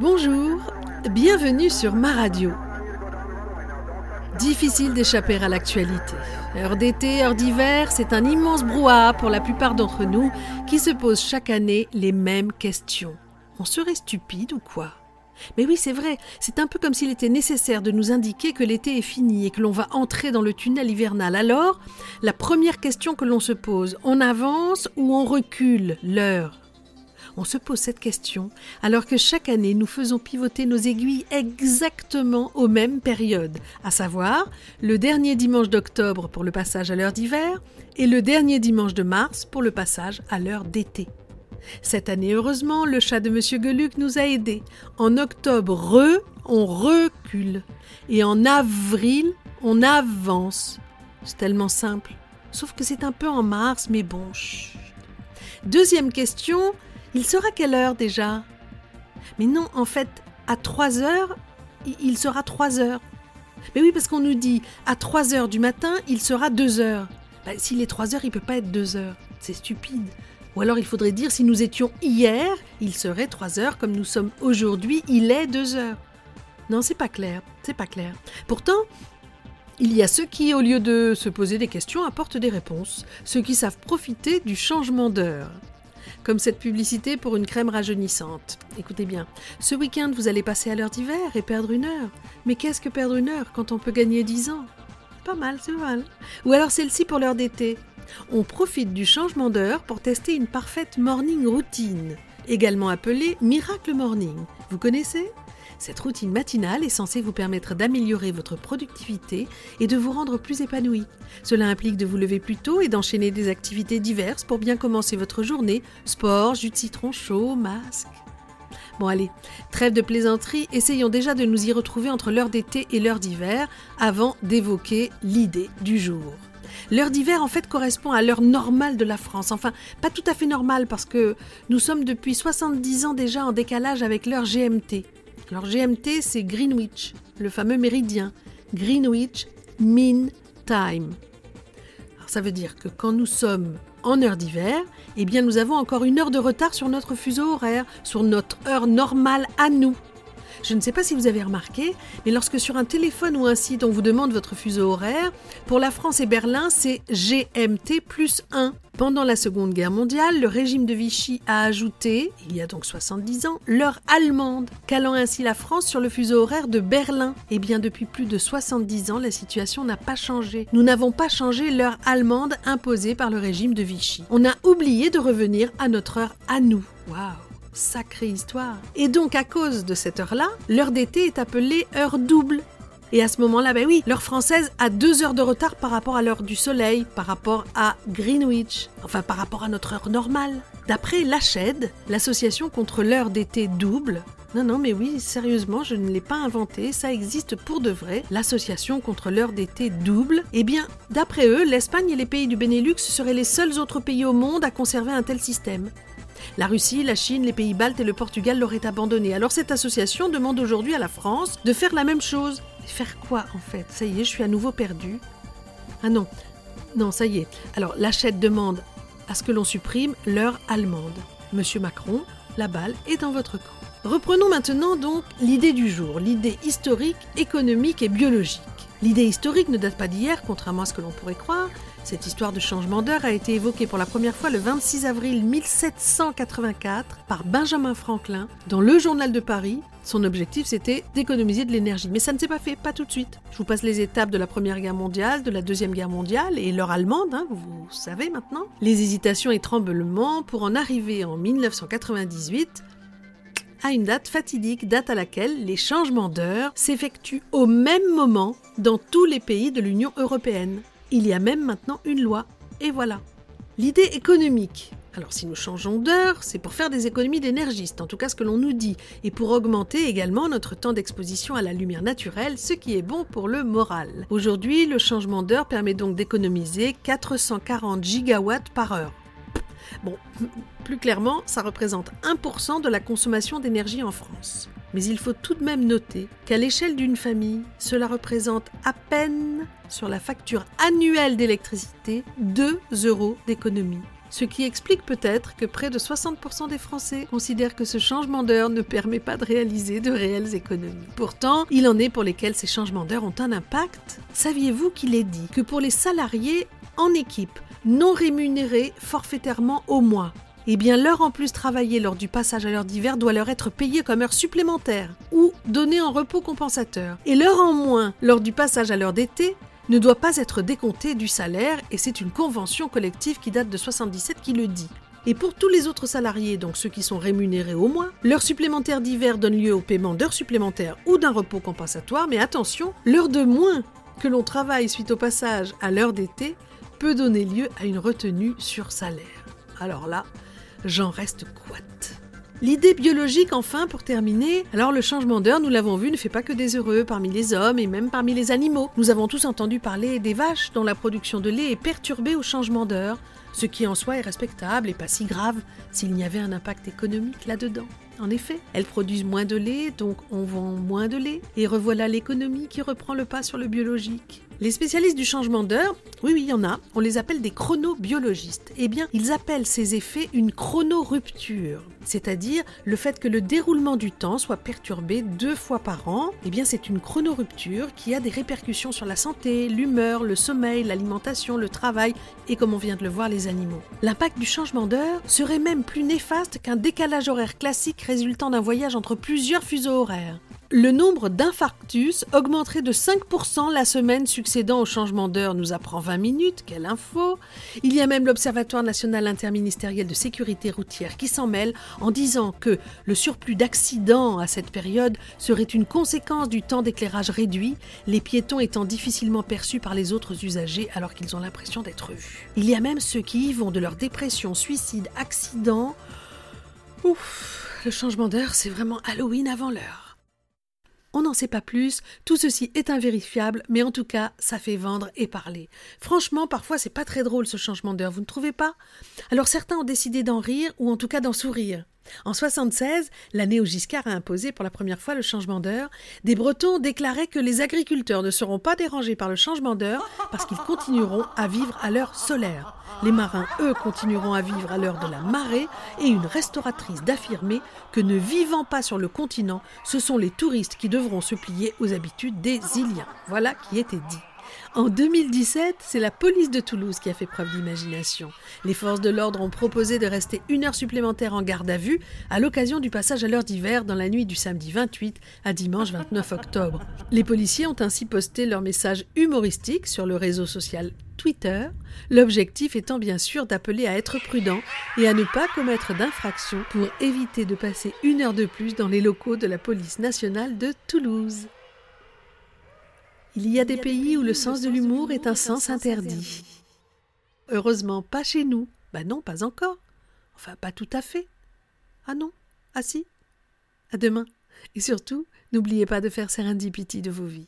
Bonjour, bienvenue sur ma radio. Difficile d'échapper à l'actualité. Heure d'été, heure d'hiver, c'est un immense brouhaha pour la plupart d'entre nous qui se posent chaque année les mêmes questions. On serait stupide ou quoi? Mais oui, c'est vrai, c'est un peu comme s'il était nécessaire de nous indiquer que l'été est fini et que l'on va entrer dans le tunnel hivernal. Alors, la première question que l'on se pose, on avance ou on recule? L'heure on se pose cette question alors que chaque année nous faisons pivoter nos aiguilles exactement aux mêmes périodes, à savoir le dernier dimanche d'octobre pour le passage à l'heure d'hiver et le dernier dimanche de mars pour le passage à l'heure d'été. Cette année, heureusement, le chat de M. Geluc nous a aidés. En octobre, on recule. Et en avril, on avance. C'est tellement simple. Sauf que c'est un peu en mars, mais bon. Deuxième question, il sera quelle heure déjà? Mais non, en fait, à 3 heures, il sera 3 heures. Mais oui, parce qu'on nous dit à 3 heures du matin, il sera 2 heures. Bah, s'il est 3 heures, il ne peut pas être 2 heures. C'est stupide. Ou alors il faudrait dire si nous étions hier, il serait 3 heures, comme nous sommes aujourd'hui, il est 2 heures. Non, c'est pas clair, c'est pas clair. Pourtant, il y a ceux qui, au lieu de se poser des questions, apportent des réponses, ceux qui savent profiter du changement d'heure comme cette publicité pour une crème rajeunissante. Écoutez bien, ce week-end vous allez passer à l'heure d'hiver et perdre une heure. Mais qu'est-ce que perdre une heure quand on peut gagner 10 ans? Pas mal, c'est mal. Ou alors celle-ci pour l'heure d'été. On profite du changement d'heure pour tester une parfaite morning routine, également appelée Miracle Morning. Vous connaissez? Cette routine matinale est censée vous permettre d'améliorer votre productivité et de vous rendre plus épanoui. Cela implique de vous lever plus tôt et d'enchaîner des activités diverses pour bien commencer votre journée sport, jus de citron chaud, masque. Bon allez, trêve de plaisanterie, essayons déjà de nous y retrouver entre l'heure d'été et l'heure d'hiver avant d'évoquer l'idée du jour. L'heure d'hiver, en fait, correspond à l'heure normale de la France. Enfin, pas tout à fait normale parce que nous sommes depuis 70 ans déjà en décalage avec l'heure GMT. Alors GMT, c'est Greenwich, le fameux méridien. Greenwich Mean Time. Alors ça veut dire que quand nous sommes en heure d'hiver, eh bien nous avons encore une heure de retard sur notre fuseau horaire, sur notre heure normale à nous. Je ne sais pas si vous avez remarqué, mais lorsque sur un téléphone ou un site on vous demande votre fuseau horaire, pour la France et Berlin, c'est GMT plus 1. Pendant la Seconde Guerre mondiale, le régime de Vichy a ajouté, il y a donc 70 ans, l'heure allemande, calant ainsi la France sur le fuseau horaire de Berlin. Eh bien, depuis plus de 70 ans, la situation n'a pas changé. Nous n'avons pas changé l'heure allemande imposée par le régime de Vichy. On a oublié de revenir à notre heure à nous. Waouh Sacrée histoire. Et donc, à cause de cette heure-là, l'heure d'été est appelée heure double. Et à ce moment-là, ben oui, l'heure française a deux heures de retard par rapport à l'heure du soleil, par rapport à Greenwich, enfin par rapport à notre heure normale. D'après l'ACHED, l'association contre l'heure d'été double, non, non, mais oui, sérieusement, je ne l'ai pas inventé, ça existe pour de vrai, l'association contre l'heure d'été double. Eh bien, d'après eux, l'Espagne et les pays du Benelux seraient les seuls autres pays au monde à conserver un tel système. La Russie, la Chine, les pays baltes et le Portugal l'auraient abandonné. Alors cette association demande aujourd'hui à la France de faire la même chose. faire quoi en fait? Ça y est, je suis à nouveau perdu. Ah non, non, ça y est. Alors l'achète demande à ce que l'on supprime l'heure allemande. Monsieur Macron, la balle est dans votre camp. Reprenons maintenant donc l'idée du jour, l'idée historique, économique et biologique. L'idée historique ne date pas d'hier, contrairement à ce que l'on pourrait croire. Cette histoire de changement d'heure a été évoquée pour la première fois le 26 avril 1784 par Benjamin Franklin dans le Journal de Paris. Son objectif, c'était d'économiser de l'énergie. Mais ça ne s'est pas fait, pas tout de suite. Je vous passe les étapes de la Première Guerre mondiale, de la Deuxième Guerre mondiale et l'heure allemande, hein, vous savez maintenant. Les hésitations et tremblements pour en arriver en 1998 à une date fatidique, date à laquelle les changements d'heure s'effectuent au même moment dans tous les pays de l'Union européenne. Il y a même maintenant une loi. Et voilà. L'idée économique. Alors si nous changeons d'heure, c'est pour faire des économies d'énergie, en tout cas ce que l'on nous dit, et pour augmenter également notre temps d'exposition à la lumière naturelle, ce qui est bon pour le moral. Aujourd'hui, le changement d'heure permet donc d'économiser 440 gigawatts par heure. Bon, plus clairement, ça représente 1% de la consommation d'énergie en France. Mais il faut tout de même noter qu'à l'échelle d'une famille, cela représente à peine sur la facture annuelle d'électricité 2 euros d'économie. Ce qui explique peut-être que près de 60% des Français considèrent que ce changement d'heure ne permet pas de réaliser de réelles économies. Pourtant, il en est pour lesquels ces changements d'heure ont un impact. Saviez-vous qu'il est dit que pour les salariés en équipe, non rémunérés forfaitairement au mois, eh bien l'heure en plus travaillée lors du passage à l'heure d'hiver doit leur être payée comme heure supplémentaire ou donnée en repos compensateur. Et l'heure en moins lors du passage à l'heure d'été ne doit pas être décomptée du salaire et c'est une convention collective qui date de 77 qui le dit. Et pour tous les autres salariés, donc ceux qui sont rémunérés au mois, l'heure supplémentaire d'hiver donne lieu au paiement d'heures supplémentaires ou d'un repos compensatoire, mais attention, l'heure de moins que l'on travaille suite au passage à l'heure d'été peut donner lieu à une retenue sur salaire. Alors là, j'en reste couette. L'idée biologique, enfin, pour terminer. Alors, le changement d'heure, nous l'avons vu, ne fait pas que des heureux parmi les hommes et même parmi les animaux. Nous avons tous entendu parler des vaches dont la production de lait est perturbée au changement d'heure, ce qui en soi est respectable et pas si grave s'il n'y avait un impact économique là-dedans. En effet, elles produisent moins de lait, donc on vend moins de lait, et revoilà l'économie qui reprend le pas sur le biologique. Les spécialistes du changement d'heure, oui, oui, il y en a, on les appelle des chronobiologistes. Eh bien, ils appellent ces effets une chronorupture, c'est-à-dire le fait que le déroulement du temps soit perturbé deux fois par an. Eh bien, c'est une chronorupture qui a des répercussions sur la santé, l'humeur, le sommeil, l'alimentation, le travail et, comme on vient de le voir, les animaux. L'impact du changement d'heure serait même plus néfaste qu'un décalage horaire classique résultant d'un voyage entre plusieurs fuseaux horaires le nombre d'infarctus augmenterait de 5% la semaine succédant au changement d'heure, nous apprend 20 minutes, quelle info Il y a même l'Observatoire national interministériel de sécurité routière qui s'en mêle en disant que le surplus d'accidents à cette période serait une conséquence du temps d'éclairage réduit, les piétons étant difficilement perçus par les autres usagers alors qu'ils ont l'impression d'être vus. Il y a même ceux qui y vont de leur dépression, suicide, accident. Ouf, le changement d'heure, c'est vraiment Halloween avant l'heure. On n'en sait pas plus, tout ceci est invérifiable, mais en tout cas, ça fait vendre et parler. Franchement, parfois, c'est pas très drôle ce changement d'heure, vous ne trouvez pas? Alors certains ont décidé d'en rire, ou en tout cas d'en sourire. En 76, l'année où Giscard a imposé pour la première fois le changement d'heure, des Bretons déclaraient que les agriculteurs ne seront pas dérangés par le changement d'heure parce qu'ils continueront à vivre à l'heure solaire. Les marins, eux, continueront à vivre à l'heure de la marée et une restauratrice d'affirmer que ne vivant pas sur le continent, ce sont les touristes qui devront se plier aux habitudes des Iliens. Voilà qui était dit. En 2017, c'est la police de Toulouse qui a fait preuve d'imagination. Les forces de l'ordre ont proposé de rester une heure supplémentaire en garde à vue à l'occasion du passage à l'heure d'hiver dans la nuit du samedi 28 à dimanche 29 octobre. Les policiers ont ainsi posté leur message humoristique sur le réseau social Twitter, l'objectif étant bien sûr d'appeler à être prudent et à ne pas commettre d'infraction pour éviter de passer une heure de plus dans les locaux de la police nationale de Toulouse. Il y a des pays où le sens de l'humour est un sens interdit. Heureusement, pas chez nous. Ben non, pas encore. Enfin, pas tout à fait. Ah non Ah si À demain. Et surtout, n'oubliez pas de faire Serendipity de vos vies.